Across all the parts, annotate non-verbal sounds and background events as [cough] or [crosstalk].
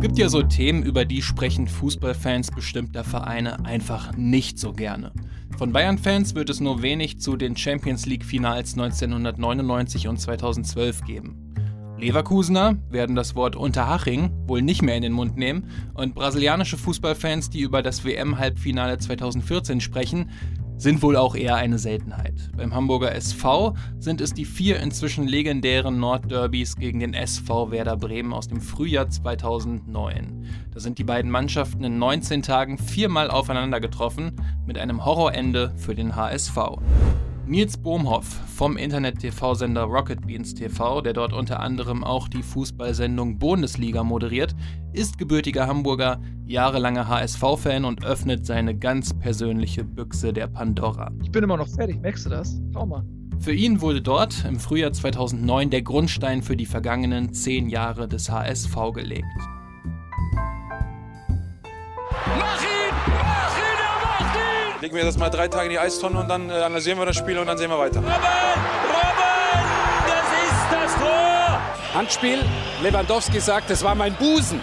Es gibt ja so Themen, über die sprechen Fußballfans bestimmter Vereine einfach nicht so gerne. Von Bayern-Fans wird es nur wenig zu den Champions League-Finals 1999 und 2012 geben. Leverkusener werden das Wort Unterhaching wohl nicht mehr in den Mund nehmen und brasilianische Fußballfans, die über das WM-Halbfinale 2014 sprechen, sind wohl auch eher eine Seltenheit. Beim Hamburger SV sind es die vier inzwischen legendären Nordderbys gegen den SV Werder Bremen aus dem Frühjahr 2009. Da sind die beiden Mannschaften in 19 Tagen viermal aufeinander getroffen, mit einem Horrorende für den HSV. Nils Bohmhoff vom Internet-TV-Sender Rocket Beans TV, der dort unter anderem auch die Fußballsendung Bundesliga moderiert, ist gebürtiger Hamburger, jahrelanger HSV-Fan und öffnet seine ganz persönliche Büchse der Pandora. Ich bin immer noch fertig, merkst du das? Schau mal. Für ihn wurde dort im Frühjahr 2009 der Grundstein für die vergangenen zehn Jahre des HSV gelegt. Legen wir das mal drei Tage in die Eistonne und dann äh, analysieren wir das Spiel und dann sehen wir weiter. Robben! Robben! Das ist das Tor! Handspiel. Lewandowski sagt, es war mein Busen.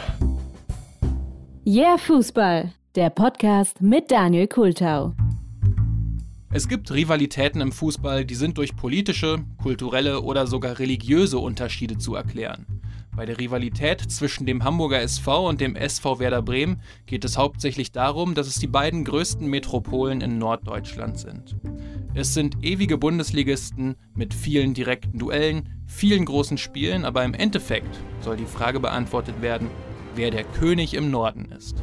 Yeah Fußball, der Podcast mit Daniel Kultau. Es gibt Rivalitäten im Fußball, die sind durch politische, kulturelle oder sogar religiöse Unterschiede zu erklären. Bei der Rivalität zwischen dem Hamburger SV und dem SV Werder Bremen geht es hauptsächlich darum, dass es die beiden größten Metropolen in Norddeutschland sind. Es sind ewige Bundesligisten mit vielen direkten Duellen, vielen großen Spielen, aber im Endeffekt soll die Frage beantwortet werden, wer der König im Norden ist.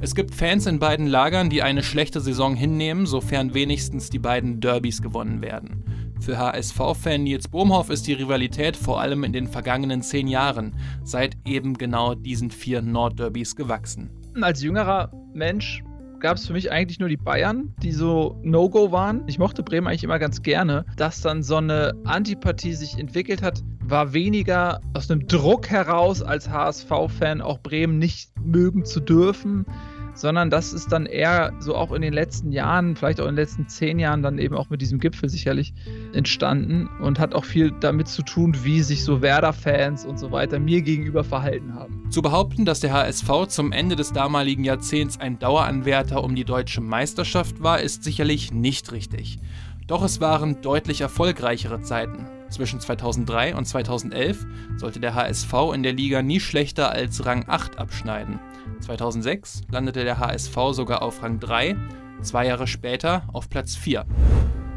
Es gibt Fans in beiden Lagern, die eine schlechte Saison hinnehmen, sofern wenigstens die beiden Derbys gewonnen werden. Für HSV-Fan Nils Bohmhoff ist die Rivalität vor allem in den vergangenen zehn Jahren seit eben genau diesen vier Nordderbys gewachsen. Als jüngerer Mensch gab es für mich eigentlich nur die Bayern, die so No-Go waren. Ich mochte Bremen eigentlich immer ganz gerne. Dass dann so eine Antipathie sich entwickelt hat, war weniger aus einem Druck heraus, als HSV-Fan auch Bremen nicht mögen zu dürfen, sondern das ist dann eher so auch in den letzten Jahren, vielleicht auch in den letzten zehn Jahren, dann eben auch mit diesem Gipfel sicherlich entstanden und hat auch viel damit zu tun, wie sich so Werder-Fans und so weiter mir gegenüber verhalten haben. Zu behaupten, dass der HSV zum Ende des damaligen Jahrzehnts ein Daueranwärter um die deutsche Meisterschaft war, ist sicherlich nicht richtig. Doch es waren deutlich erfolgreichere Zeiten. Zwischen 2003 und 2011 sollte der HSV in der Liga nie schlechter als Rang 8 abschneiden. 2006 landete der HSV sogar auf Rang 3, zwei Jahre später auf Platz 4.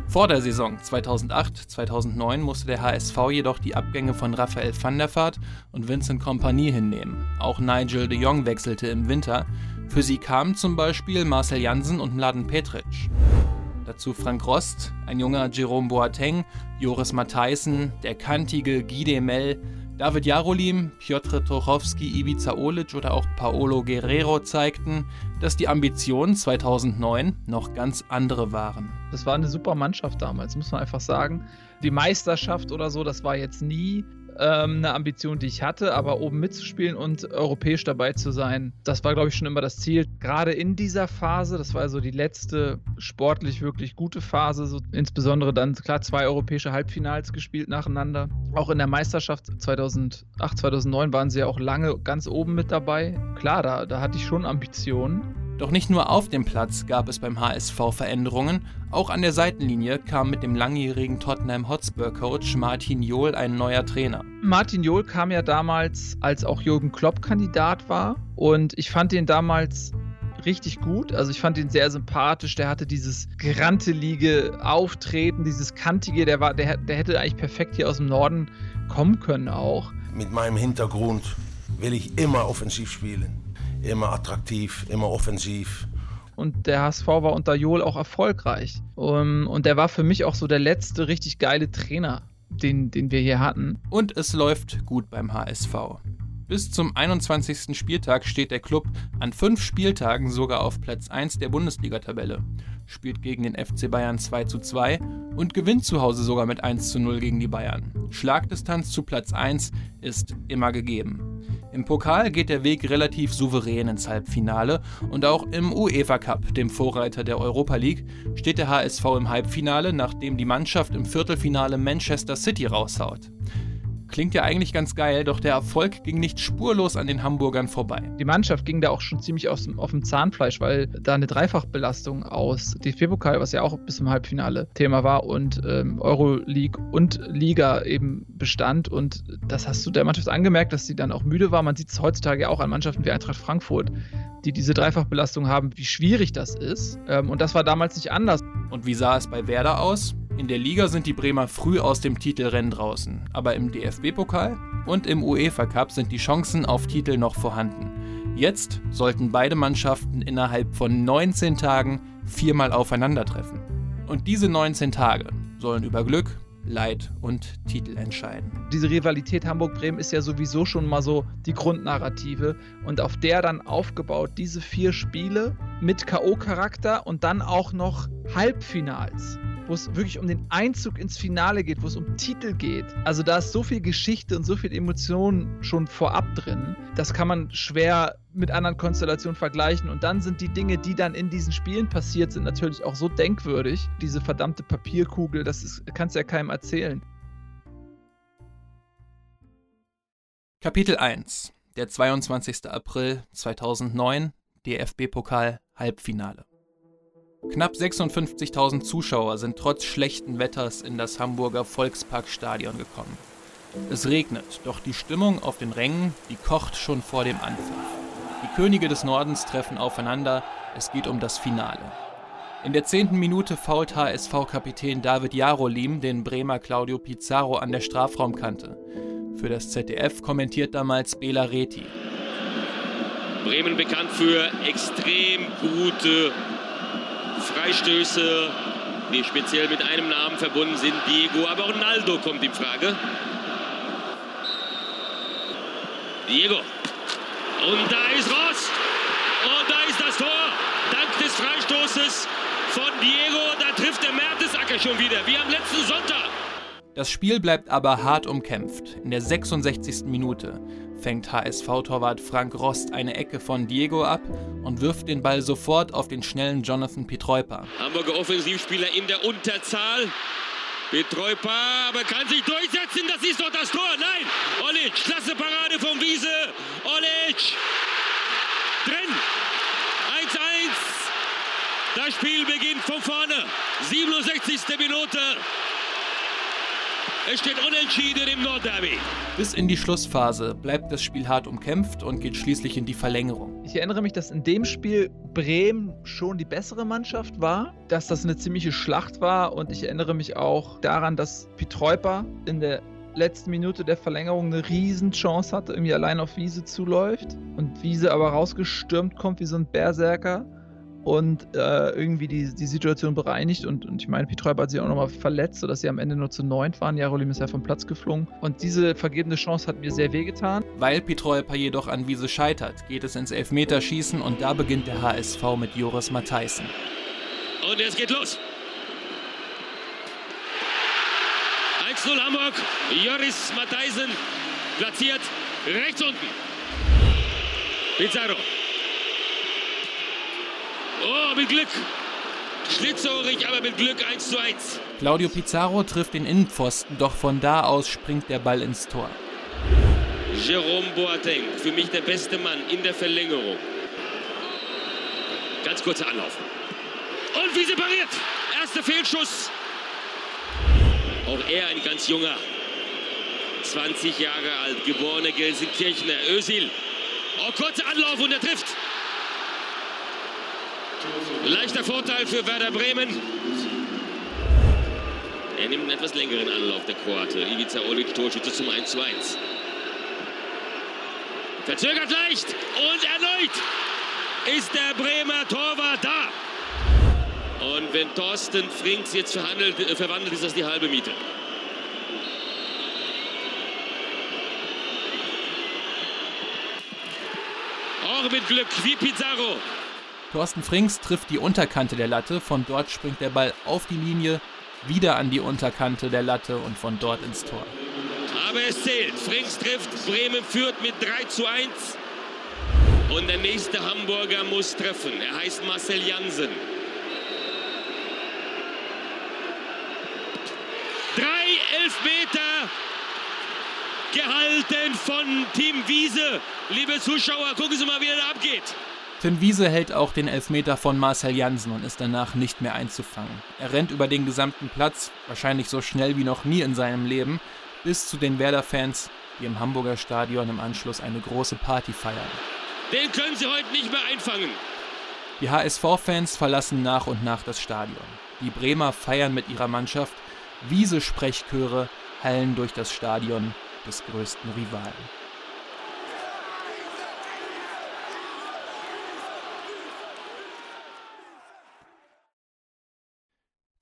Vor der Saison 2008-2009 musste der HSV jedoch die Abgänge von Raphael van der Vaart und Vincent Kompanie hinnehmen. Auch Nigel de Jong wechselte im Winter. Für sie kamen zum Beispiel Marcel Jansen und Mladen Petric. Dazu Frank Rost, ein junger Jerome Boateng, Joris Matthijssen, der kantige Guy Demel, David Jarolim, Piotr Trochowski, Ivica Olic oder auch Paolo Guerrero zeigten, dass die Ambitionen 2009 noch ganz andere waren. Das war eine super Mannschaft damals, muss man einfach sagen. Die Meisterschaft oder so, das war jetzt nie ähm, eine Ambition, die ich hatte, aber oben mitzuspielen und europäisch dabei zu sein, das war, glaube ich, schon immer das Ziel. Gerade in dieser Phase, das war so die letzte sportlich wirklich gute Phase, so insbesondere dann, klar, zwei europäische Halbfinals gespielt nacheinander. Auch in der Meisterschaft 2008, 2009 waren sie ja auch lange ganz oben mit dabei. Klar, da, da hatte ich schon Ambitionen. Doch nicht nur auf dem Platz gab es beim HSV Veränderungen, auch an der Seitenlinie kam mit dem langjährigen Tottenham Hotspur-Coach Martin Johl ein neuer Trainer. Martin Johl kam ja damals, als auch Jürgen Klopp Kandidat war und ich fand ihn damals richtig gut. Also ich fand ihn sehr sympathisch. Der hatte dieses grantelige Auftreten, dieses kantige. Der, war, der, der hätte eigentlich perfekt hier aus dem Norden kommen können auch. Mit meinem Hintergrund will ich immer offensiv spielen immer attraktiv, immer offensiv. Und der HSV war unter Joel auch erfolgreich. Und der war für mich auch so der letzte richtig geile Trainer, den, den wir hier hatten. Und es läuft gut beim HSV. Bis zum 21. Spieltag steht der Club an fünf Spieltagen sogar auf Platz 1 der Bundesliga-Tabelle, spielt gegen den FC Bayern 2 zu 2 und gewinnt zu Hause sogar mit 1 zu 0 gegen die Bayern. Schlagdistanz zu Platz 1 ist immer gegeben. Im Pokal geht der Weg relativ souverän ins Halbfinale und auch im UEFA Cup, dem Vorreiter der Europa League, steht der HSV im Halbfinale, nachdem die Mannschaft im Viertelfinale Manchester City raushaut. Klingt ja eigentlich ganz geil, doch der Erfolg ging nicht spurlos an den Hamburgern vorbei. Die Mannschaft ging da auch schon ziemlich aus dem, auf dem Zahnfleisch, weil da eine Dreifachbelastung aus DFB-Pokal, was ja auch bis zum Halbfinale Thema war, und ähm, Euroleague und Liga eben bestand. Und das hast du der Mannschaft angemerkt, dass sie dann auch müde war. Man sieht es heutzutage ja auch an Mannschaften wie Eintracht Frankfurt, die diese Dreifachbelastung haben, wie schwierig das ist. Ähm, und das war damals nicht anders. Und wie sah es bei Werder aus? In der Liga sind die Bremer früh aus dem Titelrennen draußen, aber im DFB-Pokal und im UEFA Cup sind die Chancen auf Titel noch vorhanden. Jetzt sollten beide Mannschaften innerhalb von 19 Tagen viermal aufeinandertreffen. Und diese 19 Tage sollen über Glück, Leid und Titel entscheiden. Diese Rivalität Hamburg-Bremen ist ja sowieso schon mal so die Grundnarrative und auf der dann aufgebaut diese vier Spiele mit KO-Charakter und dann auch noch Halbfinals wo es wirklich um den Einzug ins Finale geht, wo es um Titel geht. Also da ist so viel Geschichte und so viel Emotion schon vorab drin. Das kann man schwer mit anderen Konstellationen vergleichen. Und dann sind die Dinge, die dann in diesen Spielen passiert sind, natürlich auch so denkwürdig. Diese verdammte Papierkugel, das ist, kannst du ja keinem erzählen. Kapitel 1. Der 22. April 2009, DFB-Pokal Halbfinale. Knapp 56.000 Zuschauer sind trotz schlechten Wetters in das Hamburger Volksparkstadion gekommen. Es regnet, doch die Stimmung auf den Rängen, die kocht schon vor dem Anpfiff. Die Könige des Nordens treffen aufeinander, es geht um das Finale. In der zehnten Minute fault HSV-Kapitän David Jarolim den Bremer Claudio Pizarro an der Strafraumkante. Für das ZDF kommentiert damals Bela Reti. Bremen bekannt für extrem gute Freistöße, die speziell mit einem Namen verbunden sind, Diego, aber Ronaldo kommt in Frage. Diego. Und da ist Ross. Und da ist das Tor. Dank des Freistoßes von Diego. Da trifft der Mertesacker schon wieder, wie am letzten Sonntag. Das Spiel bleibt aber hart umkämpft. In der 66. Minute fängt HSV-Torwart Frank Rost eine Ecke von Diego ab und wirft den Ball sofort auf den schnellen Jonathan Pietreuper. Hamburger Offensivspieler in der Unterzahl. Pietreuper, aber kann sich durchsetzen. Das ist doch das Tor. Nein, Olic, klasse Parade vom Wiese. Olic, drin. 1-1. Das Spiel beginnt von vorne. 67. Minute. Es steht unentschieden im Nordderby. Bis in die Schlussphase bleibt das Spiel hart umkämpft und geht schließlich in die Verlängerung. Ich erinnere mich, dass in dem Spiel Bremen schon die bessere Mannschaft war, dass das eine ziemliche Schlacht war und ich erinnere mich auch daran, dass Pietreuper in der letzten Minute der Verlängerung eine Riesenchance hatte, irgendwie allein auf Wiese zuläuft und Wiese aber rausgestürmt kommt wie so ein Berserker und äh, irgendwie die, die Situation bereinigt. Und, und ich meine, Pietreuber hat sich auch nochmal verletzt, sodass sie am Ende nur zu neunt waren. Jarolim ist ja vom Platz geflogen. Und diese vergebene Chance hat mir sehr wehgetan. Weil Pietreuper jedoch an Wiese scheitert, geht es ins Elfmeterschießen und da beginnt der HSV mit Joris Matthijssen. Und es geht los. 1-0 Hamburg. Joris Matthijssen platziert rechts unten. Pizarro. Oh, mit Glück. Schlitzohrig, aber mit Glück 1 zu 1. Claudio Pizarro trifft den Innenpfosten, doch von da aus springt der Ball ins Tor. Jerome Boateng, für mich der beste Mann in der Verlängerung. Ganz kurzer Anlauf. Und wie sie pariert. Erster Fehlschuss. Auch er ein ganz junger. 20 Jahre alt, geborener Gelsenkirchener. Özil. Oh, kurzer Anlauf und er trifft. Leichter Vorteil für Werder Bremen. Er nimmt einen etwas längeren Anlauf, der Kroate. Ivica Olic, Torschütze zum 1 zu 1. Verzögert leicht und erneut ist der Bremer Torwart da. Und wenn Thorsten Frings jetzt verhandelt, äh, verwandelt, ist das die halbe Miete. Auch mit Glück wie Pizarro. Thorsten Frings trifft die Unterkante der Latte, von dort springt der Ball auf die Linie, wieder an die Unterkante der Latte und von dort ins Tor. Aber es zählt. Frings trifft, Bremen führt mit 3 zu 1. Und der nächste Hamburger muss treffen. Er heißt Marcel Jansen. Drei Elfmeter gehalten von Team Wiese. Liebe Zuschauer, gucken Sie mal, wie er da abgeht. Tim Wiese hält auch den Elfmeter von Marcel Jansen und ist danach nicht mehr einzufangen. Er rennt über den gesamten Platz, wahrscheinlich so schnell wie noch nie in seinem Leben, bis zu den Werder-Fans, die im Hamburger Stadion im Anschluss eine große Party feiern. Den können Sie heute nicht mehr einfangen. Die HSV-Fans verlassen nach und nach das Stadion. Die Bremer feiern mit ihrer Mannschaft. Wiese-Sprechchöre hallen durch das Stadion des größten Rivalen.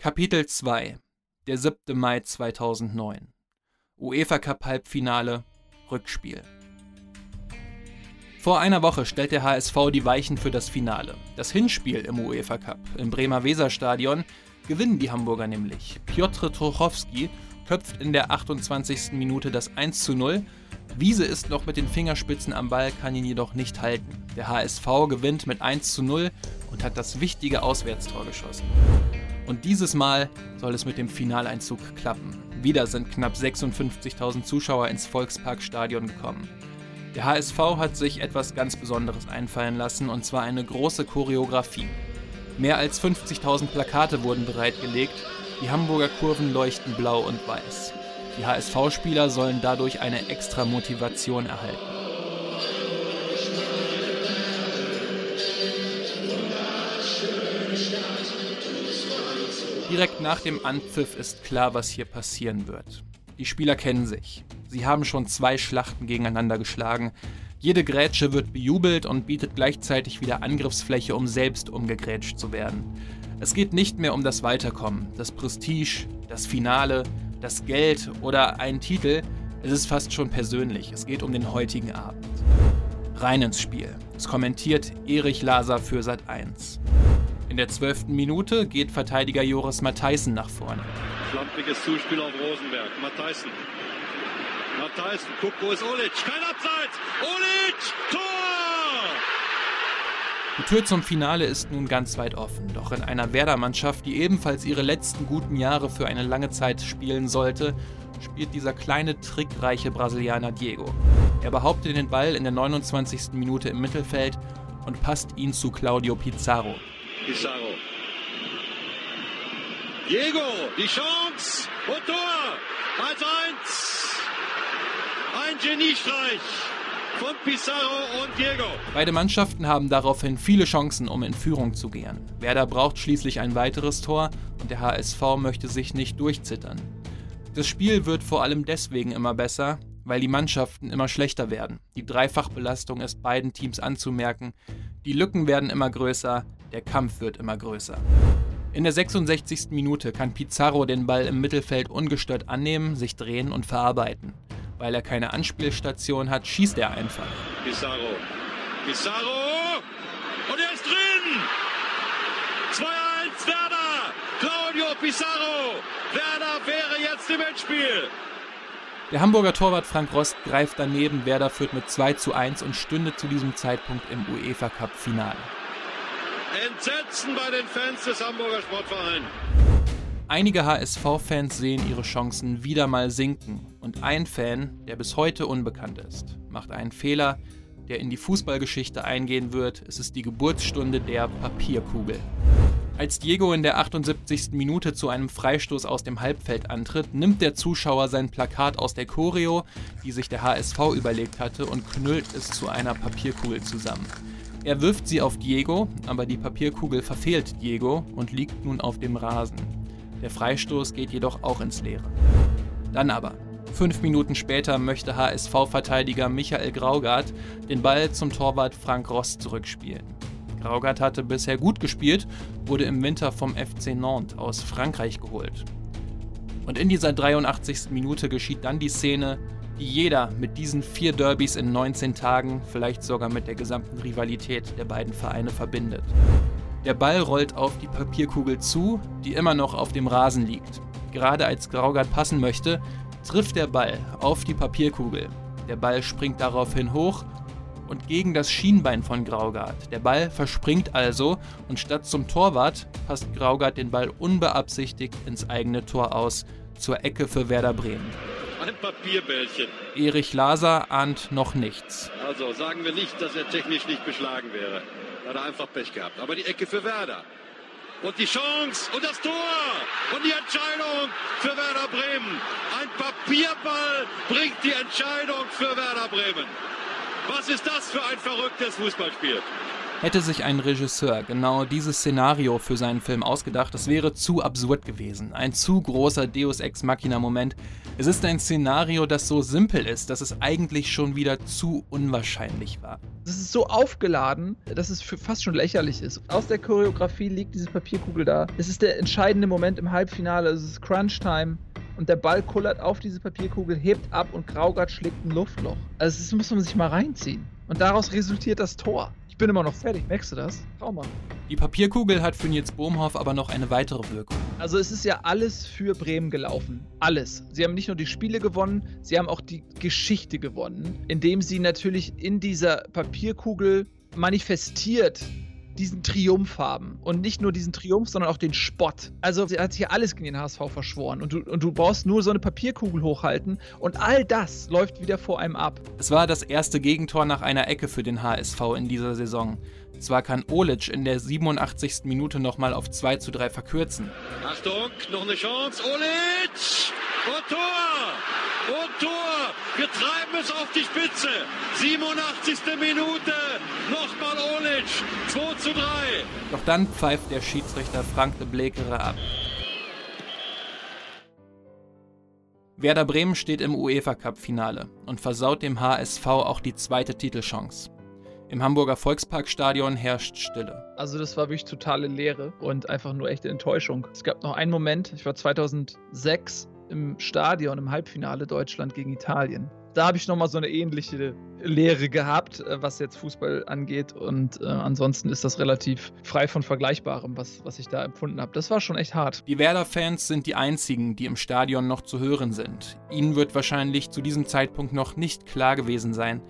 Kapitel 2 Der 7. Mai 2009 UEFA Cup Halbfinale Rückspiel Vor einer Woche stellt der HSV die Weichen für das Finale. Das Hinspiel im UEFA Cup im Bremer Weserstadion gewinnen die Hamburger nämlich. Piotr Trochowski köpft in der 28. Minute das 1 zu 0. Wiese ist noch mit den Fingerspitzen am Ball, kann ihn jedoch nicht halten. Der HSV gewinnt mit 1 zu 0 und hat das wichtige Auswärtstor geschossen. Und dieses Mal soll es mit dem Finaleinzug klappen. Wieder sind knapp 56.000 Zuschauer ins Volksparkstadion gekommen. Der HSV hat sich etwas ganz Besonderes einfallen lassen, und zwar eine große Choreografie. Mehr als 50.000 Plakate wurden bereitgelegt, die Hamburger Kurven leuchten blau und weiß. Die HSV-Spieler sollen dadurch eine extra Motivation erhalten. Direkt nach dem Anpfiff ist klar, was hier passieren wird. Die Spieler kennen sich. Sie haben schon zwei Schlachten gegeneinander geschlagen. Jede Grätsche wird bejubelt und bietet gleichzeitig wieder Angriffsfläche, um selbst umgegrätscht zu werden. Es geht nicht mehr um das Weiterkommen, das Prestige, das Finale, das Geld oder einen Titel. Es ist fast schon persönlich. Es geht um den heutigen Abend. Rein ins Spiel. Es kommentiert Erich Laser für Sat 1. In der zwölften Minute geht Verteidiger Joris Matthijssen nach vorne. Schlampiges Zuspiel auf Rosenberg. Matthijssen. Matthijssen, guck, wo ist Olic? Kein Abseits! Olic! Tor! Die Tür zum Finale ist nun ganz weit offen, doch in einer Werder-Mannschaft, die ebenfalls ihre letzten guten Jahre für eine lange Zeit spielen sollte, spielt dieser kleine, trickreiche Brasilianer Diego. Er behauptet den Ball in der 29. Minute im Mittelfeld und passt ihn zu Claudio Pizarro. Pizarro. Diego, die Chance und Tor. 1-1. Ein Geniestreich von Pizarro und Diego. Beide Mannschaften haben daraufhin viele Chancen, um in Führung zu gehen. Werder braucht schließlich ein weiteres Tor und der HSV möchte sich nicht durchzittern. Das Spiel wird vor allem deswegen immer besser, weil die Mannschaften immer schlechter werden. Die Dreifachbelastung ist beiden Teams anzumerken, die Lücken werden immer größer, der Kampf wird immer größer. In der 66. Minute kann Pizarro den Ball im Mittelfeld ungestört annehmen, sich drehen und verarbeiten. Weil er keine Anspielstation hat, schießt er einfach. Pizarro. Pizarro! Und er ist drin! 2-1 Werder! Claudio Pizarro! Werder wäre jetzt im Endspiel! Der Hamburger Torwart Frank Rost greift daneben, Werder führt mit 2 zu 1 und stünde zu diesem Zeitpunkt im UEFA Cup Finale. Entsetzen bei den Fans des Hamburger Sportvereins. Einige HSV-Fans sehen ihre Chancen wieder mal sinken und ein Fan, der bis heute unbekannt ist, macht einen Fehler, der in die Fußballgeschichte eingehen wird. Es ist die Geburtsstunde der Papierkugel. Als Diego in der 78. Minute zu einem Freistoß aus dem Halbfeld antritt, nimmt der Zuschauer sein Plakat aus der Choreo, die sich der HSV überlegt hatte, und knüllt es zu einer Papierkugel zusammen. Er wirft sie auf Diego, aber die Papierkugel verfehlt Diego und liegt nun auf dem Rasen. Der Freistoß geht jedoch auch ins Leere. Dann aber, fünf Minuten später möchte HSV-Verteidiger Michael Graugart den Ball zum Torwart Frank Ross zurückspielen. Graugart hatte bisher gut gespielt, wurde im Winter vom FC Nantes aus Frankreich geholt. Und in dieser 83. Minute geschieht dann die Szene, die jeder mit diesen vier Derbys in 19 Tagen, vielleicht sogar mit der gesamten Rivalität der beiden Vereine verbindet. Der Ball rollt auf die Papierkugel zu, die immer noch auf dem Rasen liegt. Gerade als Graugart passen möchte, trifft der Ball auf die Papierkugel. Der Ball springt daraufhin hoch und gegen das Schienbein von Graugart. Der Ball verspringt also und statt zum Torwart passt Graugart den Ball unbeabsichtigt ins eigene Tor aus, zur Ecke für Werder Bremen. Ein Papierbällchen. Erich Laser ahnt noch nichts. Also sagen wir nicht, dass er technisch nicht beschlagen wäre. Hat er einfach Pech gehabt. Aber die Ecke für Werder. Und die Chance und das Tor und die Entscheidung für Werder Bremen. Ein Papierball bringt die Entscheidung für Werder Bremen. Was ist das für ein verrücktes Fußballspiel? Hätte sich ein Regisseur genau dieses Szenario für seinen Film ausgedacht, es wäre zu absurd gewesen. Ein zu großer Deus Ex Machina-Moment. Es ist ein Szenario, das so simpel ist, dass es eigentlich schon wieder zu unwahrscheinlich war. Es ist so aufgeladen, dass es fast schon lächerlich ist. Aus der Choreografie liegt diese Papierkugel da. Es ist der entscheidende Moment im Halbfinale. Es ist Crunch-Time und der Ball kullert auf diese Papierkugel, hebt ab und Graugart schlägt ein Luftloch. Also das muss man sich mal reinziehen. Und daraus resultiert das Tor. Ich bin immer noch fertig, merkst du das? Schau mal. Die Papierkugel hat für Nils Bohmhoff aber noch eine weitere Wirkung. Also es ist ja alles für Bremen gelaufen. Alles. Sie haben nicht nur die Spiele gewonnen, sie haben auch die Geschichte gewonnen, indem sie natürlich in dieser Papierkugel manifestiert diesen Triumph haben. Und nicht nur diesen Triumph, sondern auch den Spott. Also er hat hier alles gegen den HSV verschworen. Und du, und du brauchst nur so eine Papierkugel hochhalten. Und all das läuft wieder vor einem ab. Es war das erste Gegentor nach einer Ecke für den HSV in dieser Saison. Zwar kann Olic in der 87. Minute nochmal auf 2 zu 3 verkürzen. Achtung, noch eine Chance. Olic! Und Tor! Und Tor! Wir treiben es auf die Spitze. 87. Minute. Nochmal Olic. 2 zu 3. Doch dann pfeift der Schiedsrichter Frank de Blekere ab. Werder Bremen steht im UEFA Cup Finale und versaut dem HSV auch die zweite Titelchance. Im Hamburger Volksparkstadion herrscht Stille. Also das war wirklich totale Leere und einfach nur echte Enttäuschung. Es gab noch einen Moment, ich war 2006 im Stadion im Halbfinale Deutschland gegen Italien. Da habe ich nochmal so eine ähnliche Lehre gehabt, äh, was jetzt Fußball angeht. Und äh, ansonsten ist das relativ frei von Vergleichbarem, was, was ich da empfunden habe. Das war schon echt hart. Die Werder-Fans sind die einzigen, die im Stadion noch zu hören sind. Ihnen wird wahrscheinlich zu diesem Zeitpunkt noch nicht klar gewesen sein,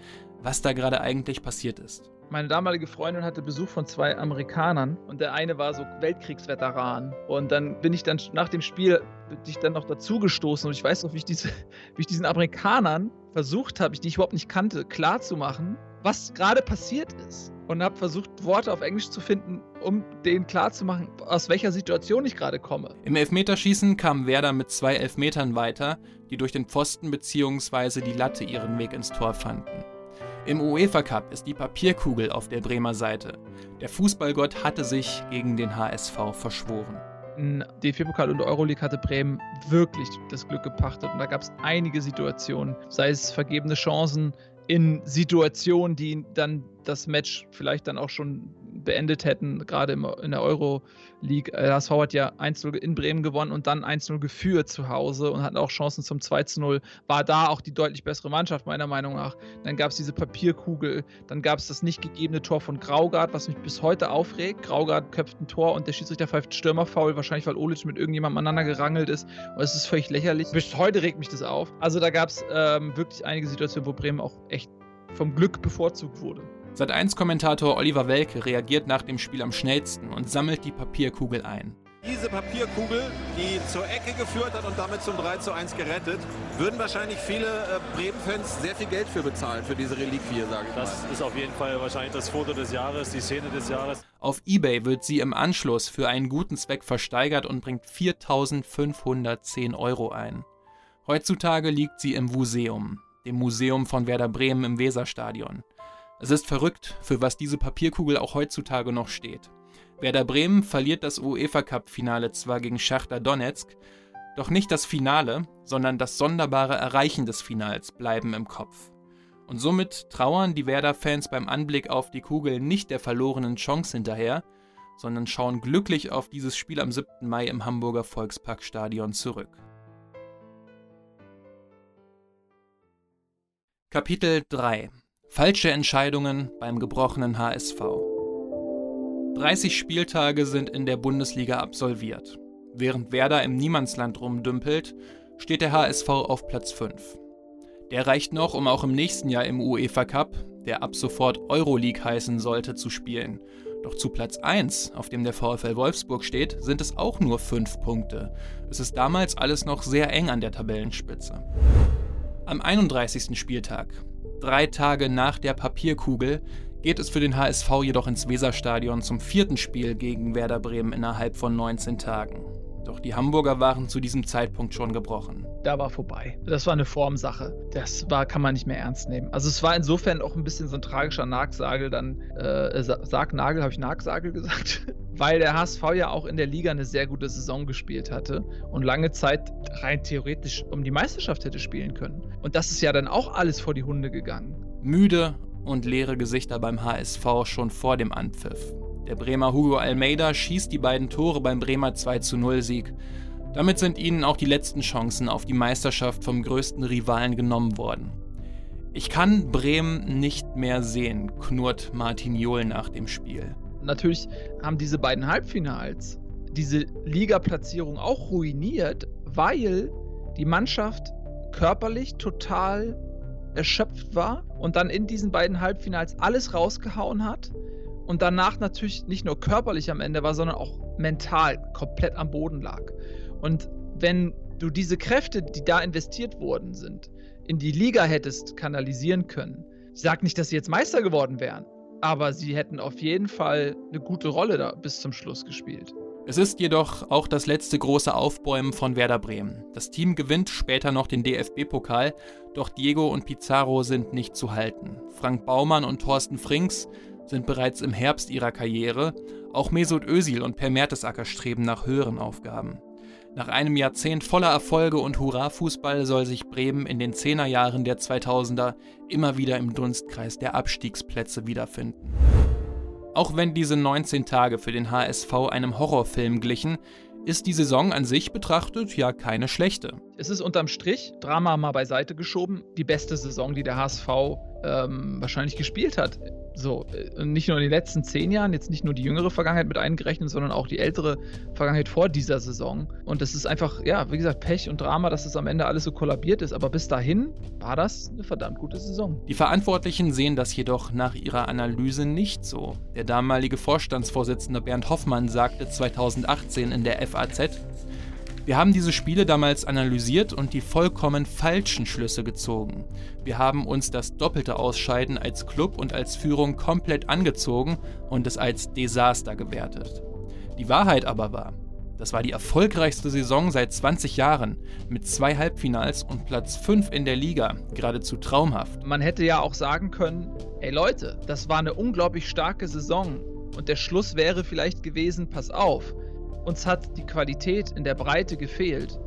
was da gerade eigentlich passiert ist. Meine damalige Freundin hatte Besuch von zwei Amerikanern und der eine war so Weltkriegsveteran. Und dann bin ich dann nach dem Spiel dich dann noch dazugestoßen und ich weiß noch, wie ich, diese, [laughs] wie ich diesen Amerikanern versucht habe, die ich überhaupt nicht kannte, klarzumachen, was gerade passiert ist. Und habe versucht, Worte auf Englisch zu finden, um denen klarzumachen, aus welcher Situation ich gerade komme. Im Elfmeterschießen kam Werder mit zwei Elfmetern weiter, die durch den Pfosten bzw. die Latte ihren Weg ins Tor fanden. Im UEFA Cup ist die Papierkugel auf der Bremer Seite. Der Fußballgott hatte sich gegen den HSV verschworen. In DFB-Pokal und Euroleague hatte Bremen wirklich das Glück gepachtet und da gab es einige Situationen, sei es vergebene Chancen in Situationen, die dann das Match vielleicht dann auch schon beendet hätten, gerade in der Euro League. HSV äh, hat ja 1-0 in Bremen gewonnen und dann 1-0 geführt zu Hause und hatten auch Chancen zum 2-0. War da auch die deutlich bessere Mannschaft, meiner Meinung nach. Dann gab es diese Papierkugel, dann gab es das nicht gegebene Tor von Graugard, was mich bis heute aufregt. Graugard köpft ein Tor und der Schiedsrichter pfeift Stürmerfaul, wahrscheinlich weil Olic mit irgendjemandem aneinander gerangelt ist. Und es ist völlig lächerlich. Bis heute regt mich das auf. Also da gab es ähm, wirklich einige Situationen, wo Bremen auch echt vom Glück bevorzugt wurde. Seit 1 Kommentator Oliver Welke reagiert nach dem Spiel am schnellsten und sammelt die Papierkugel ein. Diese Papierkugel, die zur Ecke geführt hat und damit zum 3 zu 1 gerettet, würden wahrscheinlich viele äh, Bremen-Fans sehr viel Geld für bezahlen, für diese Reliquie, sage ich Das mal. ist auf jeden Fall wahrscheinlich das Foto des Jahres, die Szene des Jahres. Auf Ebay wird sie im Anschluss für einen guten Zweck versteigert und bringt 4.510 Euro ein. Heutzutage liegt sie im Museum, dem Museum von Werder Bremen im Weserstadion. Es ist verrückt, für was diese Papierkugel auch heutzutage noch steht. Werder Bremen verliert das UEFA Cup Finale zwar gegen Schachter Donetsk, doch nicht das Finale, sondern das sonderbare Erreichen des Finals bleiben im Kopf. Und somit trauern die Werder-Fans beim Anblick auf die Kugel nicht der verlorenen Chance hinterher, sondern schauen glücklich auf dieses Spiel am 7. Mai im Hamburger Volksparkstadion zurück. Kapitel 3 Falsche Entscheidungen beim gebrochenen HSV. 30 Spieltage sind in der Bundesliga absolviert. Während Werder im Niemandsland rumdümpelt, steht der HSV auf Platz 5. Der reicht noch, um auch im nächsten Jahr im UEFA Cup, der ab sofort Euroleague heißen sollte, zu spielen. Doch zu Platz 1, auf dem der VfL Wolfsburg steht, sind es auch nur 5 Punkte. Es ist damals alles noch sehr eng an der Tabellenspitze. Am 31. Spieltag, drei Tage nach der Papierkugel, geht es für den HSV jedoch ins Weserstadion zum vierten Spiel gegen Werder Bremen innerhalb von 19 Tagen. Doch die Hamburger waren zu diesem Zeitpunkt schon gebrochen. Da war vorbei. Das war eine Formsache. Das war, kann man nicht mehr ernst nehmen. Also es war insofern auch ein bisschen so ein tragischer Nagsagel, dann äh, Sargnagel, habe ich Nagsagel gesagt, [laughs] weil der HSV ja auch in der Liga eine sehr gute Saison gespielt hatte und lange Zeit rein theoretisch um die Meisterschaft hätte spielen können. Und das ist ja dann auch alles vor die Hunde gegangen. Müde und leere Gesichter beim HSV schon vor dem Anpfiff. Der Bremer Hugo Almeida schießt die beiden Tore beim Bremer 2 0 Sieg. Damit sind ihnen auch die letzten Chancen auf die Meisterschaft vom größten Rivalen genommen worden. Ich kann Bremen nicht mehr sehen, knurrt Martin Johl nach dem Spiel. Natürlich haben diese beiden Halbfinals diese Ligaplatzierung auch ruiniert, weil die Mannschaft körperlich total erschöpft war und dann in diesen beiden Halbfinals alles rausgehauen hat und danach natürlich nicht nur körperlich am Ende war, sondern auch mental komplett am Boden lag. Und wenn du diese Kräfte, die da investiert worden sind, in die Liga hättest kanalisieren können, ich sage nicht, dass sie jetzt Meister geworden wären, aber sie hätten auf jeden Fall eine gute Rolle da bis zum Schluss gespielt. Es ist jedoch auch das letzte große Aufbäumen von Werder Bremen. Das Team gewinnt später noch den DFB-Pokal, doch Diego und Pizarro sind nicht zu halten. Frank Baumann und Thorsten Frings sind bereits im Herbst ihrer Karriere, auch Mesut Özil und Per Mertesacker streben nach höheren Aufgaben. Nach einem Jahrzehnt voller Erfolge und Hurra-Fußball soll sich Bremen in den Zehnerjahren der 2000er immer wieder im Dunstkreis der Abstiegsplätze wiederfinden. Auch wenn diese 19 Tage für den HSV einem Horrorfilm glichen, ist die Saison an sich betrachtet ja keine schlechte. Es ist unterm Strich, Drama mal beiseite geschoben, die beste Saison, die der HSV ähm, wahrscheinlich gespielt hat. So, äh, nicht nur in den letzten zehn Jahren, jetzt nicht nur die jüngere Vergangenheit mit eingerechnet, sondern auch die ältere Vergangenheit vor dieser Saison. Und das ist einfach, ja, wie gesagt, Pech und Drama, dass es am Ende alles so kollabiert ist. Aber bis dahin war das eine verdammt gute Saison. Die Verantwortlichen sehen das jedoch nach ihrer Analyse nicht so. Der damalige Vorstandsvorsitzende Bernd Hoffmann sagte 2018 in der FAZ, wir haben diese Spiele damals analysiert und die vollkommen falschen Schlüsse gezogen. Wir haben uns das doppelte Ausscheiden als Club und als Führung komplett angezogen und es als Desaster gewertet. Die Wahrheit aber war, das war die erfolgreichste Saison seit 20 Jahren mit zwei Halbfinals und Platz 5 in der Liga, geradezu traumhaft. Man hätte ja auch sagen können, ey Leute, das war eine unglaublich starke Saison und der Schluss wäre vielleicht gewesen, pass auf, uns hat die Qualität in der Breite gefehlt,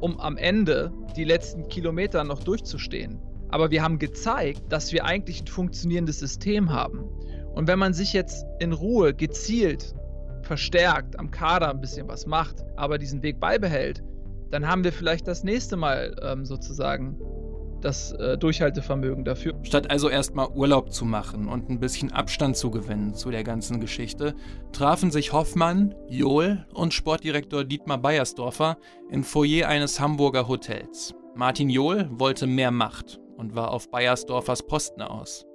um am Ende die letzten Kilometer noch durchzustehen. Aber wir haben gezeigt, dass wir eigentlich ein funktionierendes System haben. Und wenn man sich jetzt in Ruhe gezielt verstärkt am Kader ein bisschen was macht, aber diesen Weg beibehält, dann haben wir vielleicht das nächste Mal ähm, sozusagen das äh, Durchhaltevermögen dafür. Statt also erstmal Urlaub zu machen und ein bisschen Abstand zu gewinnen zu der ganzen Geschichte, trafen sich Hoffmann, Johl und Sportdirektor Dietmar Beiersdorfer im Foyer eines Hamburger Hotels. Martin Johl wollte mehr Macht und war auf Beiersdorfers Posten aus.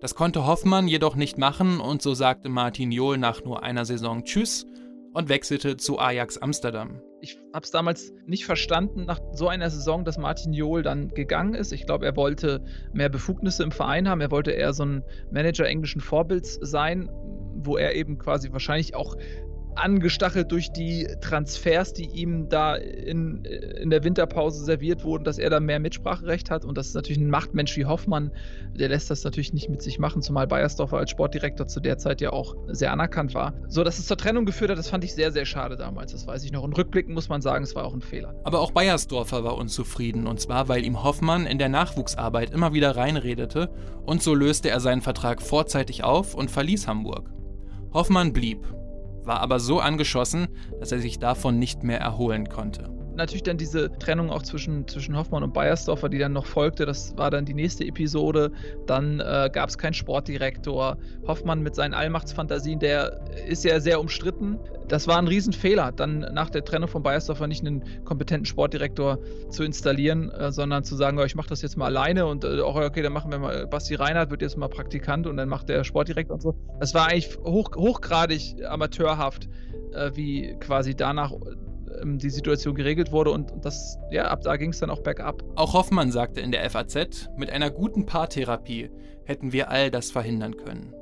Das konnte Hoffmann jedoch nicht machen und so sagte Martin Johl nach nur einer Saison Tschüss und wechselte zu Ajax Amsterdam ich habe es damals nicht verstanden nach so einer Saison, dass Martin Johl dann gegangen ist. Ich glaube, er wollte mehr Befugnisse im Verein haben. Er wollte eher so ein Manager englischen Vorbilds sein, wo er eben quasi wahrscheinlich auch angestachelt durch die Transfers, die ihm da in, in der Winterpause serviert wurden, dass er da mehr Mitspracherecht hat. Und das ist natürlich ein Machtmensch wie Hoffmann, der lässt das natürlich nicht mit sich machen, zumal Bayersdorfer als Sportdirektor zu der Zeit ja auch sehr anerkannt war. So, dass es zur Trennung geführt hat, das fand ich sehr, sehr schade damals. Das weiß ich noch. Und rückblickend muss man sagen, es war auch ein Fehler. Aber auch Bayersdorfer war unzufrieden. Und zwar, weil ihm Hoffmann in der Nachwuchsarbeit immer wieder reinredete. Und so löste er seinen Vertrag vorzeitig auf und verließ Hamburg. Hoffmann blieb war aber so angeschossen, dass er sich davon nicht mehr erholen konnte. Natürlich dann diese Trennung auch zwischen, zwischen Hoffmann und Bayersdorfer, die dann noch folgte. Das war dann die nächste Episode. Dann äh, gab es keinen Sportdirektor. Hoffmann mit seinen Allmachtsfantasien, der ist ja sehr umstritten. Das war ein Riesenfehler, dann nach der Trennung von Bayersdorfer nicht einen kompetenten Sportdirektor zu installieren, äh, sondern zu sagen, oh, ich mache das jetzt mal alleine und äh, auch, okay, dann machen wir mal, Basti Reinhardt wird jetzt mal Praktikant und dann macht der Sportdirektor und so. Das war eigentlich hoch, hochgradig amateurhaft, äh, wie quasi danach ähm, die Situation geregelt wurde und, und das, ja, ab da ging es dann auch bergab. Auch Hoffmann sagte in der FAZ, mit einer guten Paartherapie hätten wir all das verhindern können.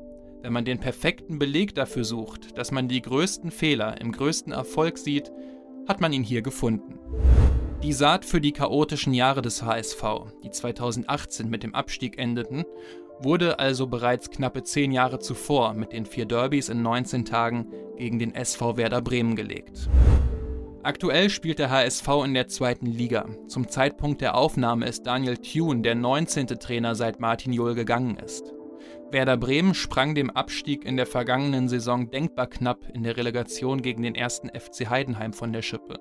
Wenn man den perfekten Beleg dafür sucht, dass man die größten Fehler im größten Erfolg sieht, hat man ihn hier gefunden. Die Saat für die chaotischen Jahre des HSV, die 2018 mit dem Abstieg endeten, wurde also bereits knappe zehn Jahre zuvor mit den vier Derbys in 19 Tagen gegen den SV Werder Bremen gelegt. Aktuell spielt der HSV in der zweiten Liga. Zum Zeitpunkt der Aufnahme ist Daniel Thune der 19. Trainer seit Martin Jol gegangen ist. Werder Bremen sprang dem Abstieg in der vergangenen Saison denkbar knapp in der Relegation gegen den ersten FC Heidenheim von der Schippe.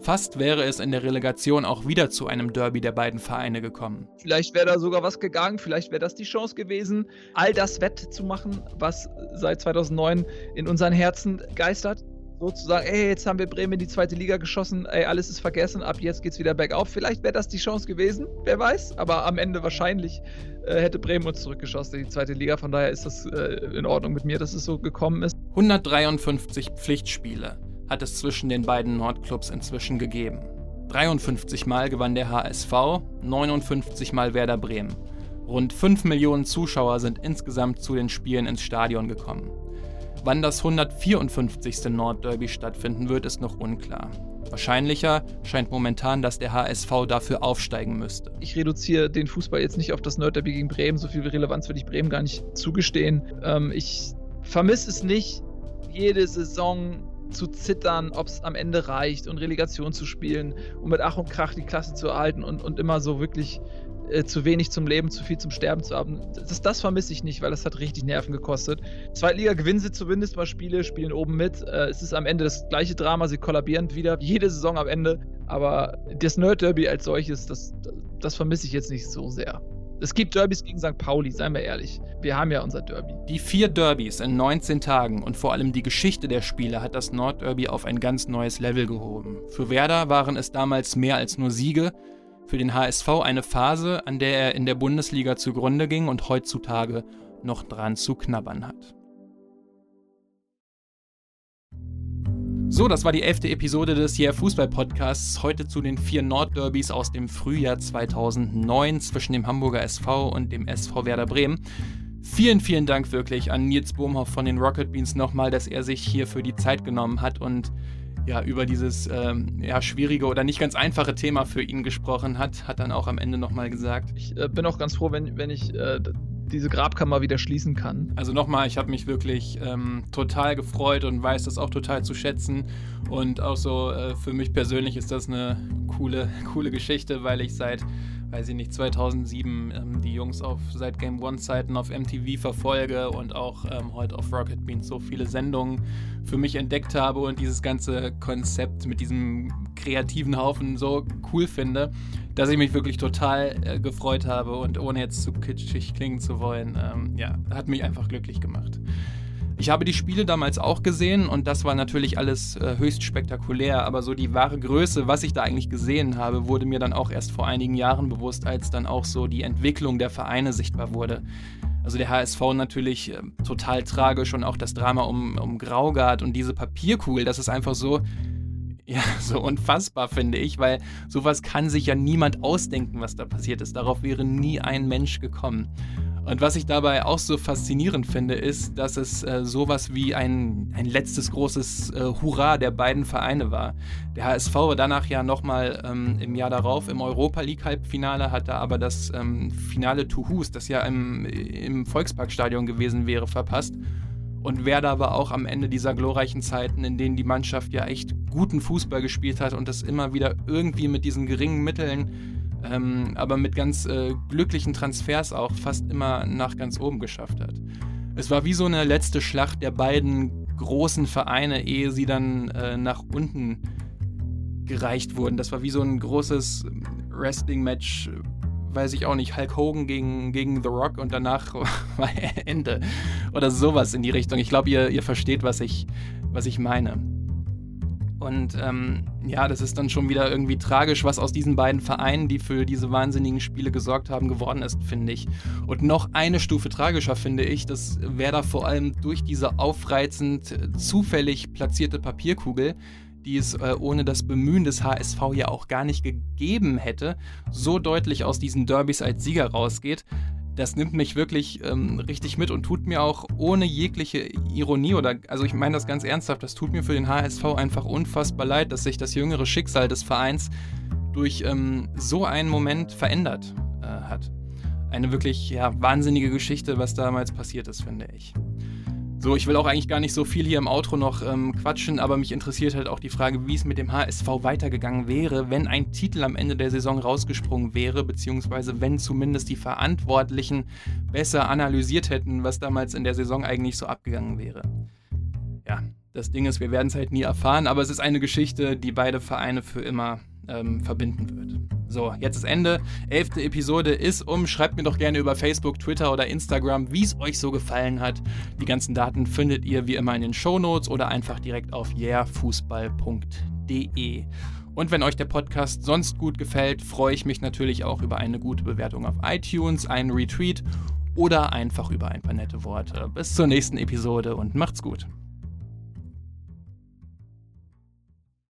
Fast wäre es in der Relegation auch wieder zu einem Derby der beiden Vereine gekommen. Vielleicht wäre da sogar was gegangen, vielleicht wäre das die Chance gewesen, all das wettzumachen, was seit 2009 in unseren Herzen geistert. Sozusagen, ey, jetzt haben wir Bremen in die zweite Liga geschossen, ey, alles ist vergessen, ab jetzt geht's wieder bergauf. Vielleicht wäre das die Chance gewesen, wer weiß, aber am Ende wahrscheinlich äh, hätte Bremen uns zurückgeschossen in die zweite Liga. Von daher ist das äh, in Ordnung mit mir, dass es so gekommen ist. 153 Pflichtspiele hat es zwischen den beiden Nordclubs inzwischen gegeben. 53 Mal gewann der HSV, 59 Mal Werder Bremen. Rund 5 Millionen Zuschauer sind insgesamt zu den Spielen ins Stadion gekommen. Wann das 154. Nordderby stattfinden wird, ist noch unklar. Wahrscheinlicher scheint momentan, dass der HSV dafür aufsteigen müsste. Ich reduziere den Fußball jetzt nicht auf das Nordderby gegen Bremen. So viel Relevanz würde ich Bremen gar nicht zugestehen. Ähm, ich vermisse es nicht, jede Saison zu zittern, ob es am Ende reicht und Relegation zu spielen und mit Ach und Krach die Klasse zu erhalten und, und immer so wirklich äh, zu wenig zum Leben, zu viel zum Sterben zu haben. Das, das vermisse ich nicht, weil das hat richtig Nerven gekostet. Zweitliga gewinnen sie zumindest mal Spiele, spielen oben mit. Äh, es ist am Ende das gleiche Drama, sie kollabieren wieder, jede Saison am Ende. Aber das Nerd Derby als solches, das, das vermisse ich jetzt nicht so sehr. Es gibt Derbys gegen St. Pauli, seien wir ehrlich. Wir haben ja unser Derby. Die vier Derbys in 19 Tagen und vor allem die Geschichte der Spiele hat das Nordderby auf ein ganz neues Level gehoben. Für Werder waren es damals mehr als nur Siege, für den HSV eine Phase, an der er in der Bundesliga zugrunde ging und heutzutage noch dran zu knabbern hat. So, das war die elfte Episode des Yeah Fußball Podcasts. Heute zu den vier Nordderbys aus dem Frühjahr 2009 zwischen dem Hamburger SV und dem SV Werder Bremen. Vielen, vielen Dank wirklich an Nils Bohmhoff von den Rocket Beans nochmal, dass er sich hier für die Zeit genommen hat und ja, über dieses ähm, ja, schwierige oder nicht ganz einfache Thema für ihn gesprochen hat. Hat dann auch am Ende nochmal gesagt. Ich äh, bin auch ganz froh, wenn, wenn ich äh, diese Grabkammer wieder schließen kann. Also nochmal, ich habe mich wirklich ähm, total gefreut und weiß das auch total zu schätzen. Und auch so äh, für mich persönlich ist das eine coole, [laughs] coole Geschichte, weil ich seit, weiß ich nicht, 2007 ähm, die Jungs auf seit Game One Zeiten auf MTV verfolge und auch ähm, heute auf Rocket Beans so viele Sendungen für mich entdeckt habe und dieses ganze Konzept mit diesem kreativen Haufen so cool finde, dass ich mich wirklich total äh, gefreut habe und ohne jetzt zu kitschig klingen zu wollen, ähm, ja, hat mich einfach glücklich gemacht. Ich habe die Spiele damals auch gesehen und das war natürlich alles äh, höchst spektakulär, aber so die wahre Größe, was ich da eigentlich gesehen habe, wurde mir dann auch erst vor einigen Jahren bewusst, als dann auch so die Entwicklung der Vereine sichtbar wurde. Also der HSV natürlich äh, total tragisch und auch das Drama um, um Graugard und diese Papierkugel, das ist einfach so, [laughs] ja, so unfassbar, finde ich, weil sowas kann sich ja niemand ausdenken, was da passiert ist. Darauf wäre nie ein Mensch gekommen. Und was ich dabei auch so faszinierend finde, ist, dass es äh, sowas wie ein, ein letztes großes äh, Hurra der beiden Vereine war. Der HSV war danach ja nochmal ähm, im Jahr darauf im Europa League Halbfinale, hatte aber das ähm, Finale Tuhus, das ja im, im Volksparkstadion gewesen wäre, verpasst. Und Werder war auch am Ende dieser glorreichen Zeiten, in denen die Mannschaft ja echt guten Fußball gespielt hat und das immer wieder irgendwie mit diesen geringen Mitteln ähm, aber mit ganz äh, glücklichen Transfers auch fast immer nach ganz oben geschafft hat. Es war wie so eine letzte Schlacht der beiden großen Vereine, ehe sie dann äh, nach unten gereicht wurden. Das war wie so ein großes Wrestling-Match, weiß ich auch nicht, Hulk Hogan gegen, gegen The Rock und danach [laughs] war Ende. Oder sowas in die Richtung. Ich glaube, ihr, ihr versteht, was ich, was ich meine. Und ähm, ja, das ist dann schon wieder irgendwie tragisch, was aus diesen beiden Vereinen, die für diese wahnsinnigen Spiele gesorgt haben, geworden ist, finde ich. Und noch eine Stufe tragischer finde ich, dass Werder vor allem durch diese aufreizend zufällig platzierte Papierkugel die es äh, ohne das Bemühen des HSV ja auch gar nicht gegeben hätte, so deutlich aus diesen Derbys als Sieger rausgeht. Das nimmt mich wirklich ähm, richtig mit und tut mir auch ohne jegliche Ironie oder, also ich meine das ganz ernsthaft, das tut mir für den HSV einfach unfassbar leid, dass sich das jüngere Schicksal des Vereins durch ähm, so einen Moment verändert äh, hat. Eine wirklich ja, wahnsinnige Geschichte, was damals passiert ist, finde ich. So, ich will auch eigentlich gar nicht so viel hier im Outro noch ähm, quatschen, aber mich interessiert halt auch die Frage, wie es mit dem HSV weitergegangen wäre, wenn ein Titel am Ende der Saison rausgesprungen wäre, beziehungsweise wenn zumindest die Verantwortlichen besser analysiert hätten, was damals in der Saison eigentlich so abgegangen wäre. Ja, das Ding ist, wir werden es halt nie erfahren, aber es ist eine Geschichte, die beide Vereine für immer ähm, verbinden wird. So, jetzt ist Ende. Elfte Episode ist um. Schreibt mir doch gerne über Facebook, Twitter oder Instagram, wie es euch so gefallen hat. Die ganzen Daten findet ihr wie immer in den Show Notes oder einfach direkt auf yeahfußball.de. Und wenn euch der Podcast sonst gut gefällt, freue ich mich natürlich auch über eine gute Bewertung auf iTunes, einen Retweet oder einfach über ein paar nette Worte. Bis zur nächsten Episode und macht's gut.